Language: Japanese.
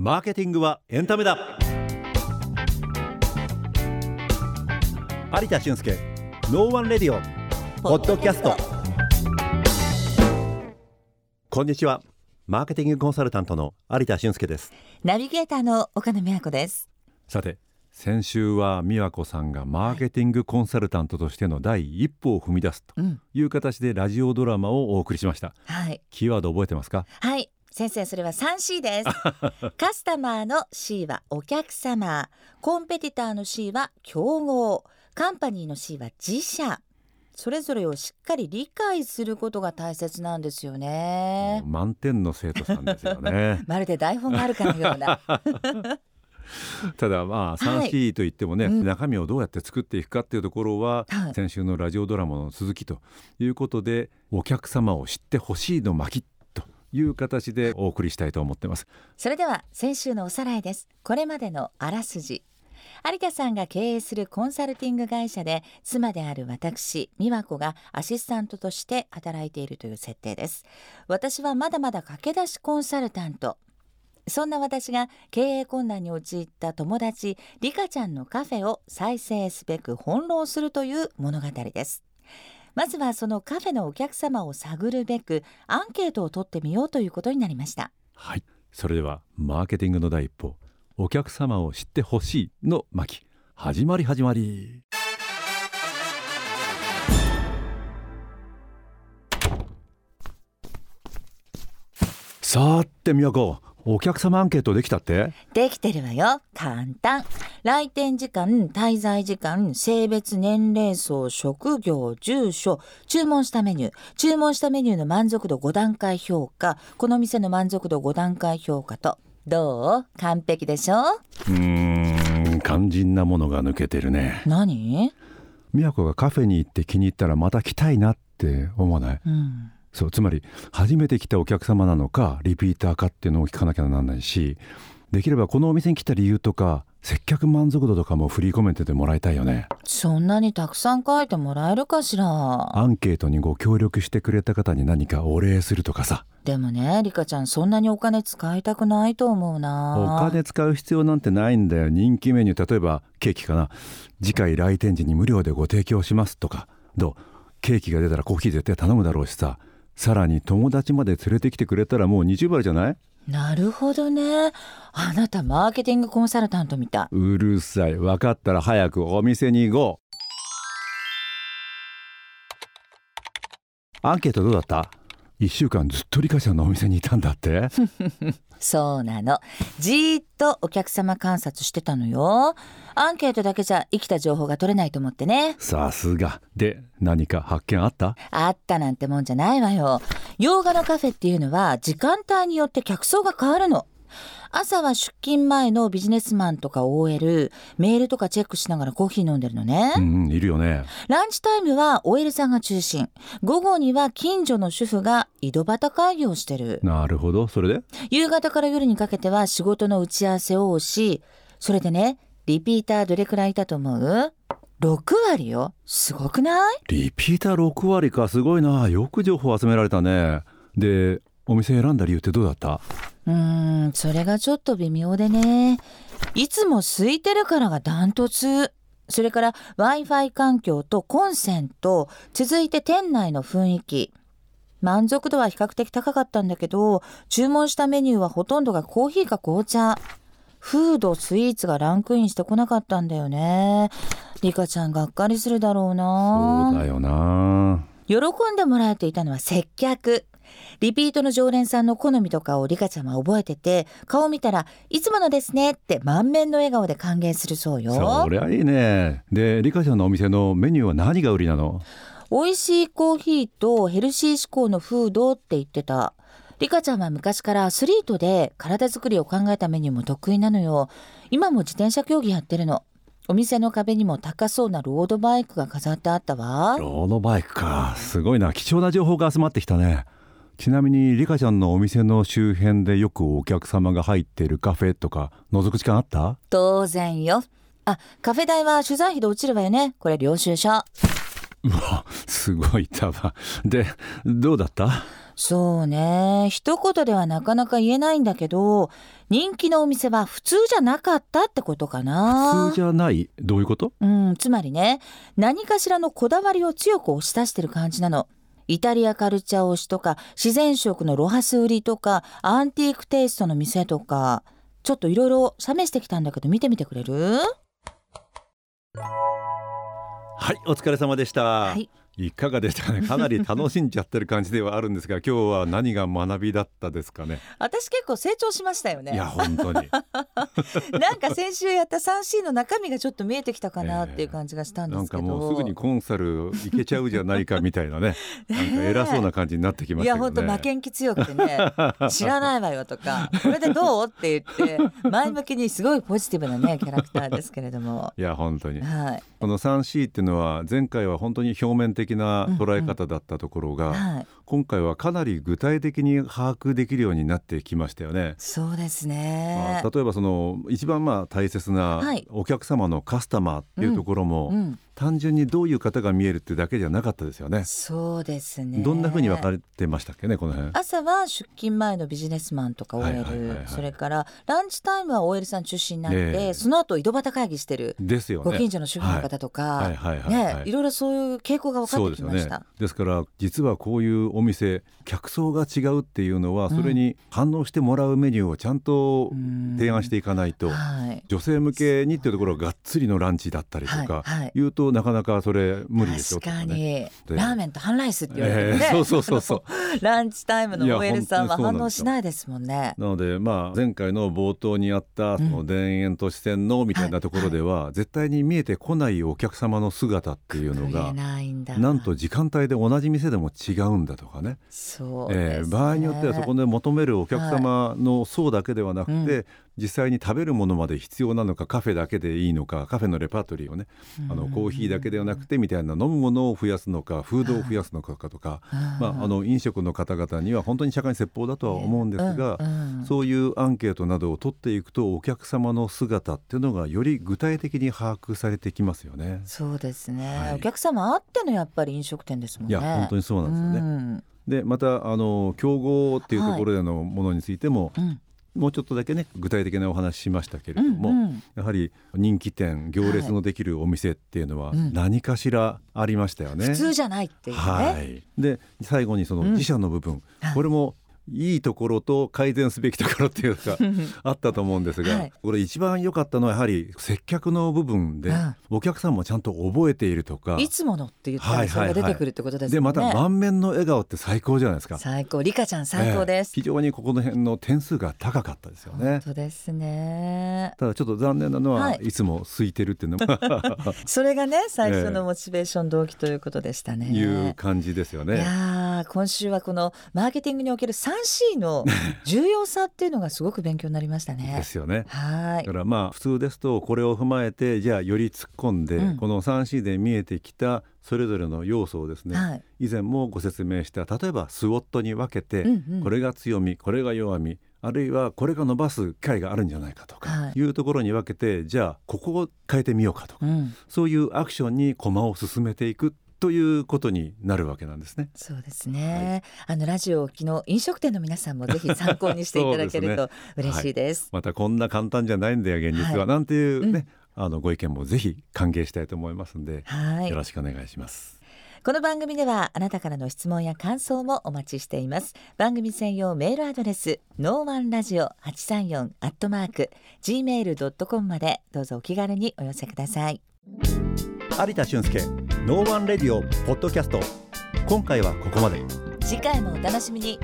マーケティングはエンタメだ。有田俊介ノーワンレディオポッドキャスト。こんにちは。マーケティングコンサルタントの有田俊介です。ナビゲーターの岡野美和子です。さて先週は美和子さんがマーケティングコンサルタントとしての第一歩を踏み出すという形でラジオドラマをお送りしました、はい、キーワード覚えてますか？はい先生それは 3C です。カスタマーの C はお客様。コンペティターの C は競合。カンパニーの C は自社。それぞれをしっかり理解することが大切なんですよね。満点の生徒さんですよね。まるで台本があるかのような。ただまあ 3C といってもね、はいうん、中身をどうやって作っていくかっていうところは、はい、先週のラジオドラマの続きということでお客様を知ってほしいの巻という形でお送りしたいと思ってます。それでは先週のおさらいです。これまでのあらすじ。有田さんが経営するコンサルティング会社で妻である私美和子がアシスタントとして働いているという設定です。私はまだまだ駆け出しコンサルタント。そんな私が経営困難に陥った友達リカちゃんのカフェを再生すべく翻弄するという物語です。まずはそのカフェのお客様を探るべくアンケートを取ってみようということになりました。はい。それではマーケティングの第一歩お客様を知ってほしいの巻。始まり始まり。さてみやこお客様アンケートできたって？できてるわよ。簡単。来店時間滞在時間性別年齢層職業住所注文したメニュー。注文したメニューの満足度5段階評価。この店の満足度5段階評価とどう？完璧でしょ？うーん肝心なものが抜けてるね。何？美子がカフェに行って気に入ったらまた来たいなって思わない、うんそうつまり初めて来たお客様なのかリピーターかっていうのを聞かなきゃならないしできればこのお店に来た理由とか接客満足度とかもフリーコメントでもらいたいよね。そんなにたくさん書いてもらえるかしら？アンケートにご協力してくれた方に何かお礼するとかさ。でもねリカちゃんそんなにお金使いたくないと思うな。お金使う必要なんてないんだよ。人気メニュー例えばケーキかな。次回来店時に無料でご提供しますとか。どう？ケーキが出たらコーヒー絶対頼むだろうしささらに友達まで連れてきてくれたらもう20倍じゃない？なるほどね。あなたマーケティングコンサルタントみたい。うるさい。分かったら早くお店に行こう。アンケートどうだった？1週間ずっとリカちゃんのお店にいたんだって？そうなの。じーっとお客様観察してたのよ。アンケートだけじゃ生きた情報が取れないと思ってね。さすが。で何か発見あった？あったなんてもんじゃないわよ。洋画のカフェっていうのは時間帯によって客層が変わるの朝は出勤前のビジネスマンとか OL メールとかチェックしながらコーヒー飲んでるのね。うんいるよね。ランチタイムは OL さんが中心。午後には近所の主婦が井戸端会議をしてる。なるほど。それで？夕方から夜にかけては仕事の打ち合わせをしそれでねリピーターどれくらいいたと思う？6割よ。すごくない？リピーター6割か。すごいな。よく情報集められたね。でお店選んだ理由ってどうだった？うーんそれがちょっと微妙でね。いつも空いてるからがダントツ。それから w i f i 環境とコンセント。続いて店内の雰囲気。満足度は比較的高かったんだけど注文したメニューはほとんどがコーヒーか紅茶。フードスイーツがランクインしてこなかったんだよね。リカちゃんがっかりするだろうな。そうだよな。喜んでもらえていたのは接客リピートの常連さんの好みとかをリカちゃんは覚えてて顔見たらいつものですねって満面の笑顔で歓迎するそうよ。そりゃいいね。でリカちゃんのお店のメニューは何が売りなの？美味しいコーヒーとヘルシー志向のフードって言ってた。リカちゃんは昔からアスリートで体作りを考えたメニューも得意なのよ。今も自転車競技やってるの。お店の壁にも高そうなロードバイクが飾ってあったわ。ロードバイクか。すごいな。貴重な情報が集まってきたねちなみにリカちゃんのお店の周辺でよくお客様が入っているカフェとか覗く時間あった？当然よ。あカフェ代は取材費で落ちるわよね。これ領収書。うわすごい束でどうだった？そうね。一言ではなかなか言えないんだけど人気のお店は普通じゃなかったってことかな。普通じゃない？どういうこと？うんつまりね何かしらのこだわりを強く押し出してる感じなのイタリアカルチャー推しとか自然食のロハス売りとかアンティークテイストの店とかちょっといろいろ試してきたんだけど見てみてくれる？はいお疲れ様でした、はいいかがでしたかね？かなり楽しんじゃってる感じではあるんですが今日は何が学びだったですかね？私結構成長しましたよね。いや本当に。なんか先週やった 3C の中身がちょっと見えてきたかなっていう感じがしたんですけど、えー、なんかもうすぐにコンサルいけちゃうじゃないかみたいなね。なんか偉そうな感じになってきました、ね、いや本当負けん気強くてね。知らないわよとかこれでどう？って言って前向きにすごいポジティブなねキャラクターですけれども。いや本当に、はい、この 3C っていうのは前回は本当に表面的な捉え方だったところが、うんうんはい、今回はかなり具体的に把握できるようになってきましたよね。そうですね、まあ、例えばその一番まあ大切なお客様のカスタマーっていうところも、うんうん単純にどういう方が見えるってだけじゃなかったですよね。そうですね。どんな風に分かれてましたっけねこの辺。朝は出勤前のビジネスマンとか OL、それからランチタイムは OL さん中心になって、えー、その後井戸端会議してる。ですよ、ね、ご近所の主婦の方とか、ね。いろいろそういう傾向が分かってきました。ですですから実はこういうお店客層が違うっていうのはそれに反応してもらうメニューをちゃんと提案していかないと、はい、女性向けにっていうところががっつりのランチだったりとか、はい。はい、いうとなかなかそれ無理でしょ確かに、ね、ラーメンと半ライスって言われてね、えー、そうそうそうそう。ランチタイムの OL さんは反応しないですもんね。なのでまあ前回の冒頭にあったその田園都市線のみたいなところでは、絶対に見えてこないお客様の姿っていうのがなんと時間帯で同じ店でも違うんだとかね。そう、ね、えー、場合によってはそこで求めるお客様の層だけではなくて、はいうん実際に食べるものまで必要なのかカフェだけでいいのかカフェのレパートリーをねあのコーヒーだけではなくてみたいな飲むものを増やすのかフードを増やすのかとか、まあ、あの飲食の方々には本当に社会説法だとは思うんですが、そういうアンケートなどを取っていくとお客様の姿っていうのがより具体的に把握されてきますよね。そうですね、はい、お客様あってのやっぱり飲食店ですもんね。いや本当にそうなんですよね。でまたあの競合っていうところでのものについても、はいうんもうちょっとだけね具体的なお話しましたけれども、うんうん、やはり人気店行列のできるお店っていうのは何かしらありましたよね。普通じゃないっていうね。はい、で最後にその自社の部分、うん、これもいいところと改善すべきところっていうか あったと思うんですが、はい、これ一番良かったのはやはり接客の部分で、お客さんもちゃんと覚えているとかいつものって言ったらそれが出てくるってことですね、でまた満面の笑顔って最高じゃないですか。最高。リカちゃん最高です、えー、非常にここの辺の点数が高かったですよね。本当ですね。ただちょっと残念なのは、はい、いつも空いてるっていうの。も それがね最初の モチベーション動機ということでしたね、えー、いう感じですよね。いや今週はこのマーケティングにおける 3C の重要さっていうのがすごく勉強になりましたね。ですよね。はい。だからまあ普通ですとこれを踏まえてじゃあより突っ込んで、うん、この 3C で見えてきたそれぞれの要素をですね、はい、以前もご説明した例えばスウォットに分けて、うんうん、これが強みこれが弱みあるいはこれが伸ばす機会があるんじゃないかとかいうところに分けて、じゃあここを変えてみようかとか、うん、そういうアクションに駒を進めていくということになるわけなんですね。そうですね。はい、あのラジオ昨日飲食店の皆さんもぜひ参考にしていただけると嬉しいです。すねはい、またこんな簡単じゃないんだよ現実は、はい、なんていうね、うん、あのご意見もぜひ歓迎したいと思いますので、よろしくお願いします。この番組ではあなたからの質問や感想もお待ちしています番組専用メールアドレスノーワンラジオ八三四アットマーク gmail.com までどうぞお気軽にお寄せください有田俊介ノーワンレディオポッドキャスト。今回はここまで。次回もお楽しみに。